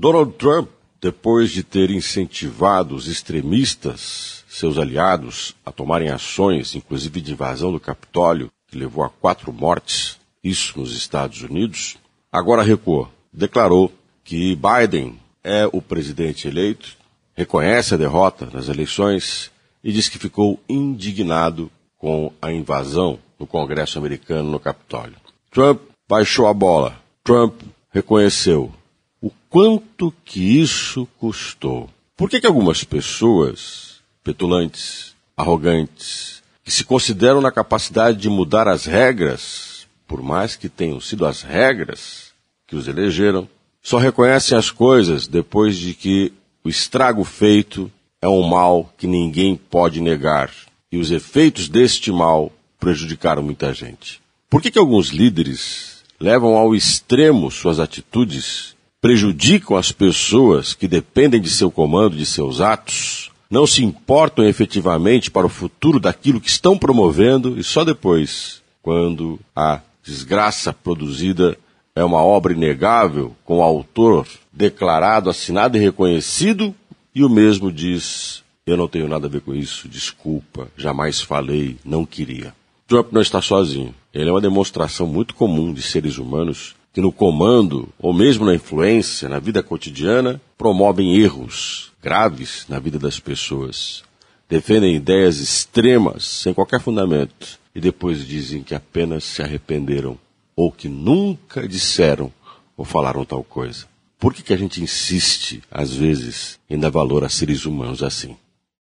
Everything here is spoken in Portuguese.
Donald Trump, depois de ter incentivado os extremistas, seus aliados, a tomarem ações, inclusive de invasão do Capitólio, que levou a quatro mortes, isso nos Estados Unidos, agora recuou. Declarou que Biden é o presidente eleito, reconhece a derrota nas eleições e diz que ficou indignado com a invasão do Congresso americano no Capitólio. Trump baixou a bola. Trump reconheceu o quanto que isso custou. Por que, que algumas pessoas petulantes, arrogantes, que se consideram na capacidade de mudar as regras, por mais que tenham sido as regras que os elegeram, só reconhecem as coisas depois de que o estrago feito é um mal que ninguém pode negar. E os efeitos deste mal prejudicaram muita gente. Por que, que alguns líderes levam ao extremo suas atitudes, prejudicam as pessoas que dependem de seu comando, de seus atos, não se importam efetivamente para o futuro daquilo que estão promovendo e só depois, quando a desgraça produzida é uma obra inegável, com o autor declarado, assinado e reconhecido, e o mesmo diz: Eu não tenho nada a ver com isso, desculpa, jamais falei, não queria. Trump não está sozinho. Ele é uma demonstração muito comum de seres humanos que no comando, ou mesmo na influência, na vida cotidiana, promovem erros graves na vida das pessoas. Defendem ideias extremas, sem qualquer fundamento, e depois dizem que apenas se arrependeram, ou que nunca disseram ou falaram tal coisa. Por que, que a gente insiste, às vezes, em dar valor a seres humanos assim?